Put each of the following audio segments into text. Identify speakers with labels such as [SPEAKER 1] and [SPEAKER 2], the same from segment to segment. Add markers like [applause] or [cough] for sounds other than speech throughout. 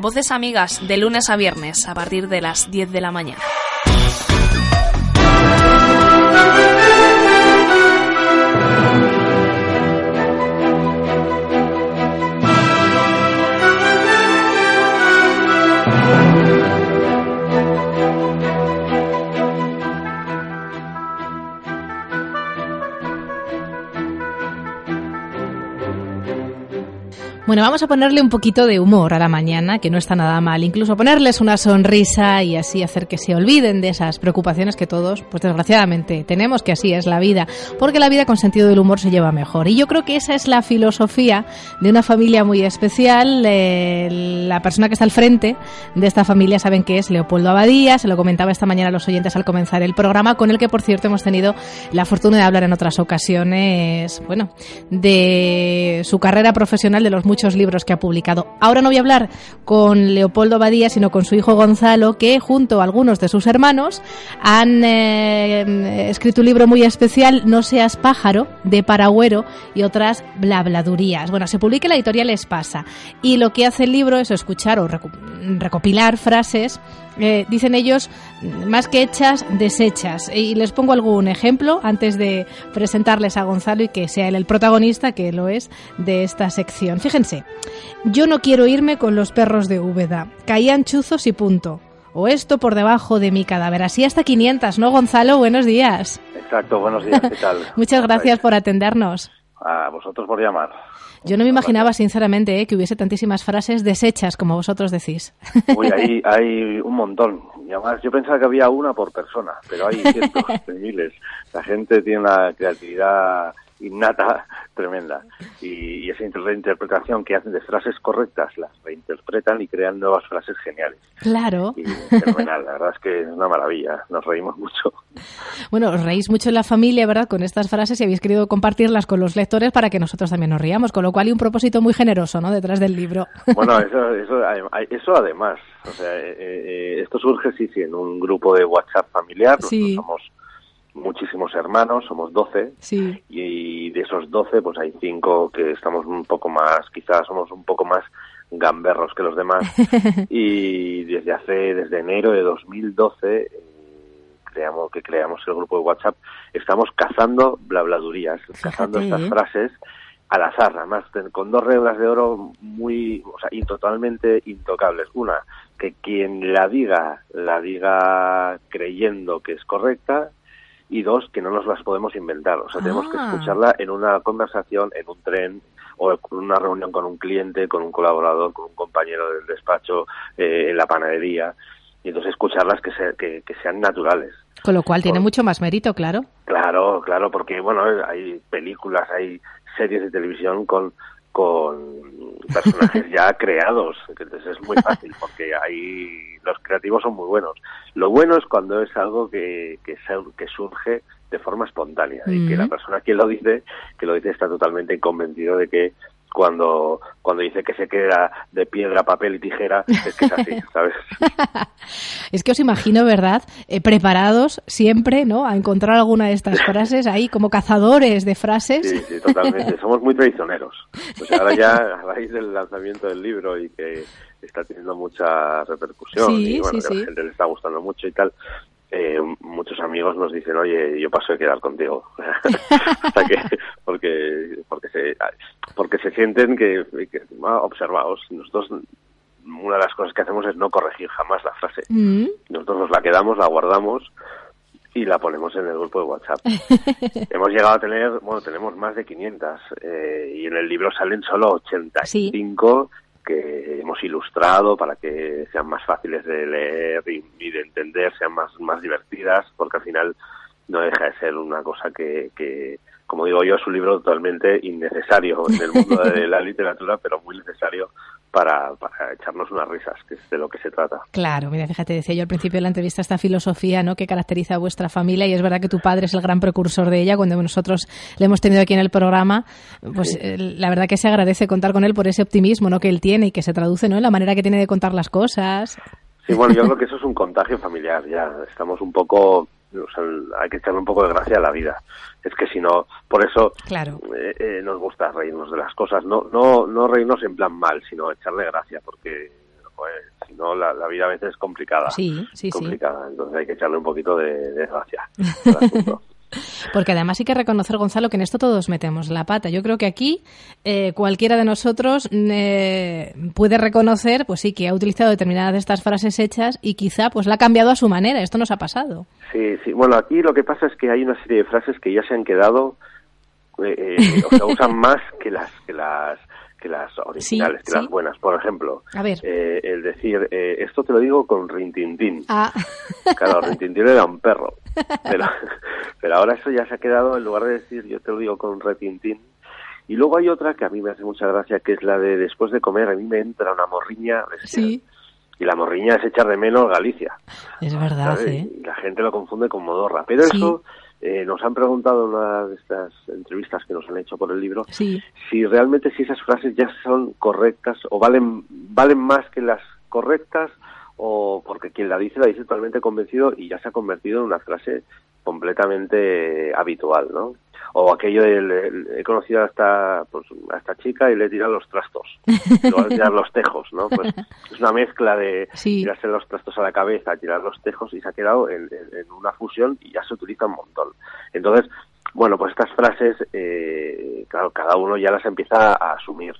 [SPEAKER 1] Voces amigas de lunes a viernes a partir de las 10 de la mañana.
[SPEAKER 2] Bueno, vamos a ponerle un poquito de humor a la mañana, que no está nada mal. Incluso ponerles una sonrisa y así hacer que se olviden de esas preocupaciones que todos, pues desgraciadamente, tenemos, que así es la vida. Porque la vida con sentido del humor se lleva mejor. Y yo creo que esa es la filosofía de una familia muy especial. Eh, la persona que está al frente de esta familia saben que es Leopoldo Abadía. Se lo comentaba esta mañana a los oyentes al comenzar el programa, con el que, por cierto, hemos tenido la fortuna de hablar en otras ocasiones, bueno, de su carrera profesional, de los muchos libros que ha publicado. Ahora no voy a hablar con Leopoldo Badía, sino con su hijo Gonzalo, que junto a algunos de sus hermanos han eh, escrito un libro muy especial, No seas pájaro, de Paragüero y otras blabladurías. Bueno, se publica en la editorial Espasa y lo que hace el libro es escuchar o recopilar frases eh, dicen ellos, más que hechas, desechas. Y les pongo algún ejemplo antes de presentarles a Gonzalo y que sea él el protagonista, que lo es, de esta sección. Fíjense, yo no quiero irme con los perros de Úbeda. Caían chuzos y punto. O esto por debajo de mi cadáver. Así hasta 500, ¿no, Gonzalo? Buenos días.
[SPEAKER 3] Exacto, buenos días, ¿qué tal? [laughs]
[SPEAKER 2] Muchas gracias por atendernos.
[SPEAKER 3] A vosotros por llamar.
[SPEAKER 2] Yo no me imaginaba, sinceramente, ¿eh? que hubiese tantísimas frases deshechas, como vosotros decís. [laughs]
[SPEAKER 3] Uy, hay, hay un montón. Además, yo pensaba que había una por persona, pero hay cientos de miles. La gente tiene una creatividad innata [laughs] tremenda. Y, esa reinterpretación que hacen de frases correctas, las reinterpretan y crean nuevas frases geniales.
[SPEAKER 2] Claro.
[SPEAKER 3] Y fenomenal, la verdad es que es una maravilla, nos reímos mucho.
[SPEAKER 2] Bueno, os reís mucho en la familia, ¿verdad?, con estas frases y habéis querido compartirlas con los lectores para que nosotros también nos riamos, con lo cual hay un propósito muy generoso, ¿no?, detrás del libro. [laughs]
[SPEAKER 3] Bueno, eso, eso, eso además, o sea, eh, eh, esto surge, sí, sí, en un grupo de WhatsApp familiar, sí. somos muchísimos hermanos, somos 12,
[SPEAKER 2] sí.
[SPEAKER 3] y de esos 12 pues hay 5 que estamos un poco más, quizás somos un poco más gamberros que los demás, [laughs] y desde hace, desde enero de 2012, eh, creamos, que creamos el grupo de WhatsApp, estamos cazando blabladurías, cazando estas frases al azar, además con dos reglas de oro muy, o sea, y totalmente intocables. Una, que quien la diga, la diga creyendo que es correcta, y dos, que no nos las podemos inventar. O sea, tenemos que ah. escucharla en una conversación, en un tren o en una reunión con un cliente, con un colaborador, con un compañero del despacho, eh, en la panadería. Y entonces escucharlas que, que, sean naturales.
[SPEAKER 2] Con lo cual tiene mucho más mérito, claro.
[SPEAKER 3] Claro, claro, porque bueno, hay películas, hay series de televisión con con personajes ya [laughs] creados, entonces es muy fácil porque ahí los creativos son muy buenos. Lo bueno es cuando es algo que, que, que surge de forma espontánea y que la persona que lo dice, que lo dice está totalmente convencido de que cuando, cuando dice que se queda de piedra, papel y tijera, es que es así, [laughs] ¿sabes?
[SPEAKER 2] es que os imagino, ¿verdad? Eh, preparados siempre, ¿no? A encontrar alguna de estas [laughs] frases ahí como cazadores de frases.
[SPEAKER 3] Sí, sí, totalmente. Somos muy traicioneros. O sea, ahora ya [laughs] a raíz del lanzamiento del libro y que está teniendo mucha repercusión y bueno, que a la gente le está gustando mucho y tal, eh, muchos amigos nos dicen, oye, yo paso de quedar contigo. [laughs] porque, porque, se, porque se sienten que, ah, observados. Nosotros, una de las cosas que hacemos es no corregir jamás la frase. Mm. Nosotros nos la quedamos, la guardamos y la ponemos en el grupo de WhatsApp. [laughs] Hemos llegado a tener, bueno, tenemos más de 500 eh, y en el libro salen solo 85 que hemos ilustrado para que sean más fáciles de leer y, de entender, sean más, más divertidas, porque al final no deja de ser una cosa que, que como digo yo, es un libro totalmente innecesario en el mundo de la [laughs] literatura, pero muy necesario para, para echarnos unas risas, que es de lo que se trata.
[SPEAKER 2] Claro, mira, fíjate, decía yo al principio de la entrevista esta filosofía ¿no? que caracteriza a vuestra familia y es verdad que tu padre es el gran precursor de ella. Cuando nosotros le hemos tenido aquí en el programa, pues eh, la verdad que se agradece contar con él por ese optimismo ¿no? que él tiene y que se traduce ¿no? en la manera que tiene de contar las cosas.
[SPEAKER 3] Sí, bueno, yo creo que eso es un contagio familiar ya. Estamos un poco hay que echarle un poco de gracia a la vida. Es que si no, por eso
[SPEAKER 2] claro.
[SPEAKER 3] Eh, eh, nos gusta reírnos de las cosas. No, no, no reírnos en plan mal, sino echarle gracia, porque si no la, vida a veces es complicada.
[SPEAKER 2] Sí, sí,
[SPEAKER 3] complicada. Entonces hay que echarle un poquito de, de gracia. [laughs]
[SPEAKER 2] Porque además hay que reconocer, Gonzalo, que en esto todos metemos la pata. Yo creo que aquí eh, cualquiera de nosotros eh, puede reconocer, pues sí, que ha utilizado determinadas de estas frases hechas y quizá pues la ha cambiado a su manera. Esto nos ha pasado.
[SPEAKER 3] Sí, sí. Bueno, aquí lo que pasa es que hay una serie de frases que ya se han quedado, eh, o sea, usan [laughs] más que las que las que las originales, que las buenas. Por ejemplo,
[SPEAKER 2] eh,
[SPEAKER 3] el decir, eh, esto te lo digo con Rintintín.
[SPEAKER 2] Ah.
[SPEAKER 3] Claro, [laughs] Rintintín era un perro. Pero, [laughs] pero ahora eso ya se ha quedado, en lugar de decir, yo te lo digo con Retintín. Y luego hay otra que a mí me hace mucha gracia, que es la de después de comer, a mí me entra una morriña.
[SPEAKER 2] Sí.
[SPEAKER 3] Y la morriña es echar de menos Galicia.
[SPEAKER 2] Es verdad, ¿eh?
[SPEAKER 3] Y la gente lo confunde con modorra. Pero eso eh, nos han preguntado en una de estas entrevistas que nos han hecho por el libro
[SPEAKER 2] si
[SPEAKER 3] realmente si esas frases ya son correctas o valen valen más que las correctas o porque quien la dice la dice totalmente convencido y ya se ha convertido en una frase completamente habitual, ¿no? O aquello de he conocido a esta, pues, a esta chica y le he tirado los trastos, [laughs] le a tirar los tejos, ¿no? Pues es una mezcla de tirarse los trastos a la cabeza, tirar los tejos y se ha quedado en, una fusión y ya se utiliza un montón. Entonces, bueno, pues estas frases, eh, claro, cada uno ya las empieza a asumir.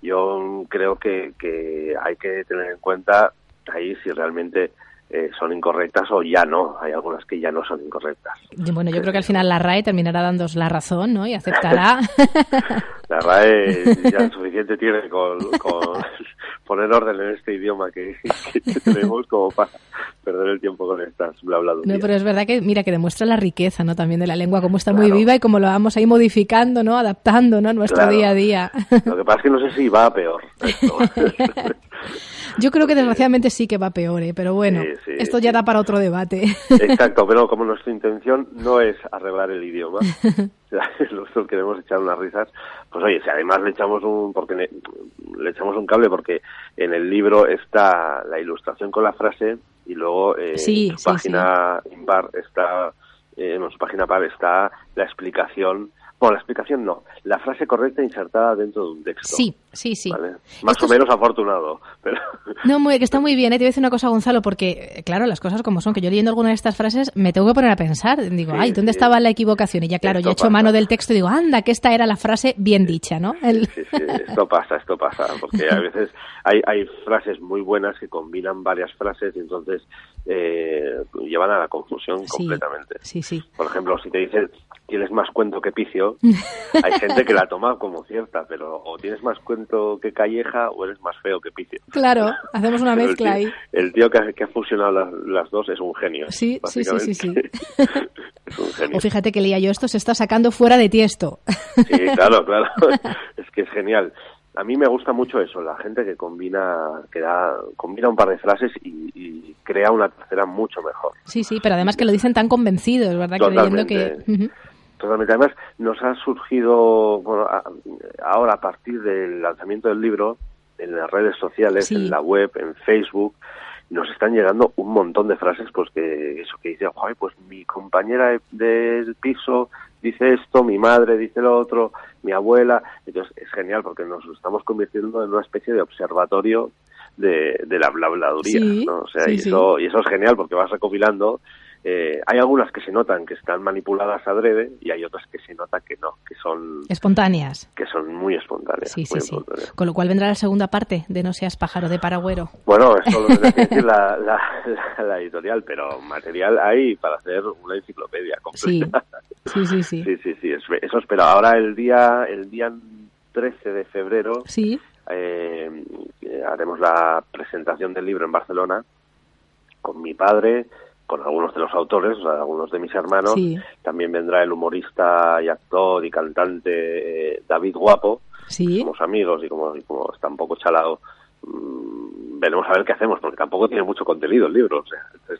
[SPEAKER 3] Yo creo que, que hay que tener en cuenta ahí si realmente eh, son incorrectas o ya no. Hay algunas que ya no son incorrectas.
[SPEAKER 2] Bueno, yo creo que al final la RAE terminará dándos la razón, ¿no? Y aceptará. [laughs]
[SPEAKER 3] la RAE ya [laughs] suficiente tiene con, [laughs] poner orden en este idioma que, tenemos como para perder el tiempo con estas bla bla.
[SPEAKER 2] No, pero es verdad que, mira, que demuestra la riqueza, ¿no? También de la lengua, cómo está muy viva y cómo lo vamos ahí modificando, ¿no? Adaptando, ¿no? Nuestro día a día.
[SPEAKER 3] Lo que pasa es que no sé si va a peor.
[SPEAKER 2] Yo creo que desgraciadamente sí que va peor, ¿eh? pero bueno, esto ya da para otro debate.
[SPEAKER 3] Exacto, pero como nuestra intención no es arreglar el idioma, [laughs] nosotros queremos echar unas risas, pues oye, si además le echamos un porque le, echamos un cable porque en el libro está la ilustración con la frase y luego eh, en su página impar está eh, en su página par está la explicación bueno, la explicación no. La frase correcta insertada dentro de un texto.
[SPEAKER 2] Sí, sí, sí.
[SPEAKER 3] Más o menos afortunado. Pero... [laughs]
[SPEAKER 2] No, muy, que está muy bien. ¿eh? Te voy a decir una cosa, Gonzalo, porque, eh, claro, las cosas como son, que yo leyendo alguna de estas frases me tengo que poner a pensar. Digo, ay, ¿dónde estaba la equivocación? Y ya, claro, yo he hecho mano del texto y digo, anda, que esta era la frase bien dicha, ¿no?
[SPEAKER 3] Sí, sí, esto pasa, esto pasa. Porque a veces hay, hay frases muy buenas que combinan varias frases y entonces eh, llevan a la confusión completamente.
[SPEAKER 2] Sí, sí.
[SPEAKER 3] Por ejemplo, si te dicen tienes más cuento que picio, [laughs] hay gente que la toma como cierta, pero o tienes más cuento que calleja o eres más feo que picio.
[SPEAKER 2] Claro, hacemos una [laughs] mezcla ahí.
[SPEAKER 3] El tío que ha, fusionado las, dos es un genio.
[SPEAKER 2] Sí, sí, sí, sí, [laughs]
[SPEAKER 3] es un genio.
[SPEAKER 2] O fíjate que leía yo esto, se está sacando fuera de tiesto.
[SPEAKER 3] Sí, claro, [laughs] claro. Es que es genial a mí me gusta mucho eso, la gente que combina, que da, combina un par de frases y, crea una tercera mucho mejor.
[SPEAKER 2] Sí, sí, pero además que lo dicen tan convencidos, ¿verdad? Creyendo que...
[SPEAKER 3] Totalmente. Además, nos ha surgido, bueno, ahora a partir del lanzamiento del libro, en las redes sociales, en la web, en Facebook, nos están llegando un montón de frases, pues que eso que dice, pues mi compañera del piso dice esto, mi madre dice lo otro, mi abuela. Entonces es genial porque nos estamos convirtiendo en una especie de observatorio de, de la blabladuría, ¿no? O sea, y, Eso, y eso es genial porque vas recopilando eh, hay algunas que se notan que están manipuladas adrede y hay otras que se nota que no, que son
[SPEAKER 2] espontáneas.
[SPEAKER 3] Que son muy espontáneas.
[SPEAKER 2] Sí, sí, sí. Con lo cual vendrá la segunda parte de No seas pájaro de Paragüero.
[SPEAKER 3] Bueno, [laughs] eso lo tendrá que decir la, la, editorial, pero material hay para hacer una enciclopedia completa.
[SPEAKER 2] Sí, sí, sí.
[SPEAKER 3] sí, sí, sí, eso espero. Ahora el día, el día 13 de febrero
[SPEAKER 2] sí.
[SPEAKER 3] Eh, haremos la presentación del libro en Barcelona con mi padre, con algunos de los autores, o sea, algunos de mis hermanos. También vendrá el humorista y actor y cantante eh, David Guapo. Somos amigos y como, y como está un poco chalado, veremos a ver qué hacemos, porque tampoco tiene mucho contenido el libro, o sea,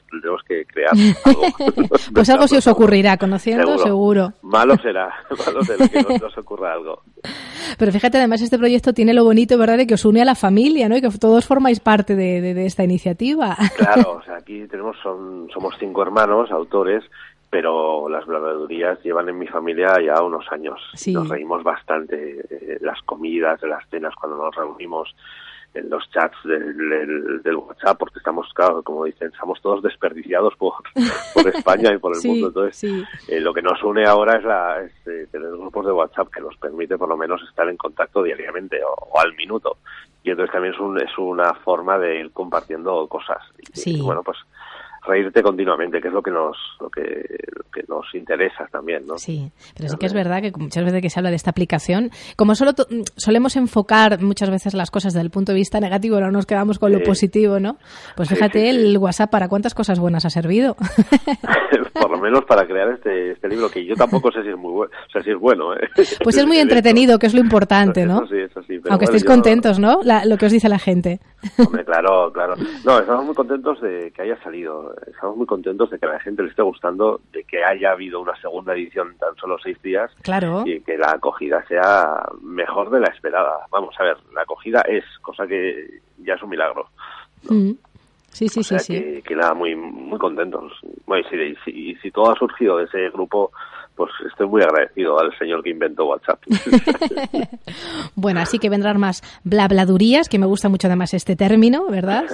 [SPEAKER 3] tenemos que crear [laughs] algo. [laughs] [laughs]
[SPEAKER 2] pues algo se os ocurrirá, conociendo seguro.
[SPEAKER 3] Malo será, malo será que no nos ocurra algo.
[SPEAKER 2] Pero fíjate, además este proyecto tiene lo bonito, ¿verdad?, de que os une a la familia, ¿no?, y que todos formáis parte de, esta iniciativa.
[SPEAKER 3] Claro, o sea, aquí tenemos, son, somos cinco hermanos, autores, pero las blabladurías llevan en mi familia ya unos años. Nos reímos bastante, eh, las comidas, las cenas, cuando nos reunimos, en los chats del, del, WhatsApp, porque estamos, claro, como dicen, estamos todos desperdiciados por, por España y por el [laughs] mundo. Entonces, eh, lo que nos une ahora es, la, eh, tener grupos de WhatsApp que nos permite por lo menos estar en contacto diariamente o, al minuto. Y entonces también es, un, es una forma de ir compartiendo cosas. y bueno, pues reírte continuamente, que es lo que nos lo que, lo que nos interesa también, ¿no?
[SPEAKER 2] Sí, pero sí que es verdad que muchas veces que se habla de esta aplicación, como solo solemos enfocar muchas veces las cosas desde el punto de vista negativo, no nos quedamos con lo positivo, ¿no? Pues fíjate el WhatsApp para cuántas cosas buenas ha servido. [laughs]
[SPEAKER 3] Por lo menos para crear este, este libro que yo tampoco sé si es muy bueno, o sea, si es bueno. ¿eh?
[SPEAKER 2] Pues es muy [laughs] entretenido, que es lo importante, ¿no?
[SPEAKER 3] sí, eso sí.
[SPEAKER 2] Aunque estéis contentos, ¿no? lo que os dice la gente.
[SPEAKER 3] Hombre, claro, claro. No, estamos muy contentos de que haya salido estamos muy contentos de que a la gente le esté gustando, de que haya habido una segunda edición en tan solo seis días
[SPEAKER 2] claro.
[SPEAKER 3] y que la acogida sea mejor de la esperada. Vamos a ver, la acogida es, cosa que ya es un milagro.
[SPEAKER 2] Mm. Sí, sí, sí, sí.
[SPEAKER 3] Que, nada, muy, muy contentos. Bueno, y si, si todo ha surgido de ese grupo pues estoy muy agradecido al señor que inventó WhatsApp. [laughs]
[SPEAKER 2] bueno, así que vendrán más blabladurías, que me gusta mucho además este término, ¿verdad?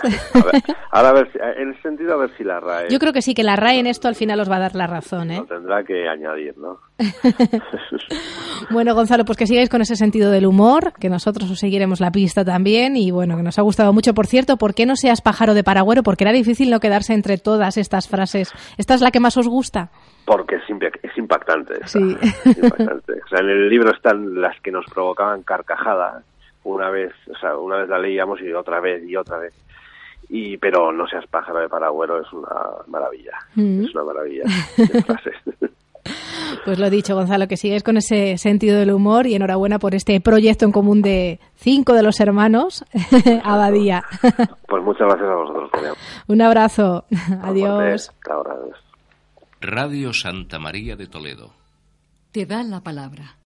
[SPEAKER 3] ahora a ver, en el sentido a ver si la RAE...
[SPEAKER 2] Yo creo que sí, que la RAE en esto al final os va a dar la razón, ¿eh?
[SPEAKER 3] tendrá que añadir, ¿no? [laughs]
[SPEAKER 2] bueno, Gonzalo, pues que sigáis con ese sentido del humor, que nosotros os seguiremos la pista también y bueno, que nos ha gustado mucho. Por cierto, ¿por qué no seas pájaro de paragüero? Porque era difícil no quedarse entre todas estas frases. ¿Esta es la que más os gusta?
[SPEAKER 3] Porque es, es impactante. Sí. impactante. O sea, en el libro están las que nos provocaban carcajadas una vez, o sea, una vez la leíamos y otra vez y otra vez. Y pero no seas pájaro de paragüero es una maravilla. Mm. Es una maravilla. [laughs]
[SPEAKER 2] Pues lo dicho, Gonzalo, que sigues con ese sentido del humor y enhorabuena por este proyecto en común de cinco de los hermanos, [laughs] Abadía.
[SPEAKER 3] Pues muchas gracias a vosotros.
[SPEAKER 2] Un abrazo. Adiós.
[SPEAKER 4] Radio Santa María de Toledo.
[SPEAKER 5] Te da la palabra.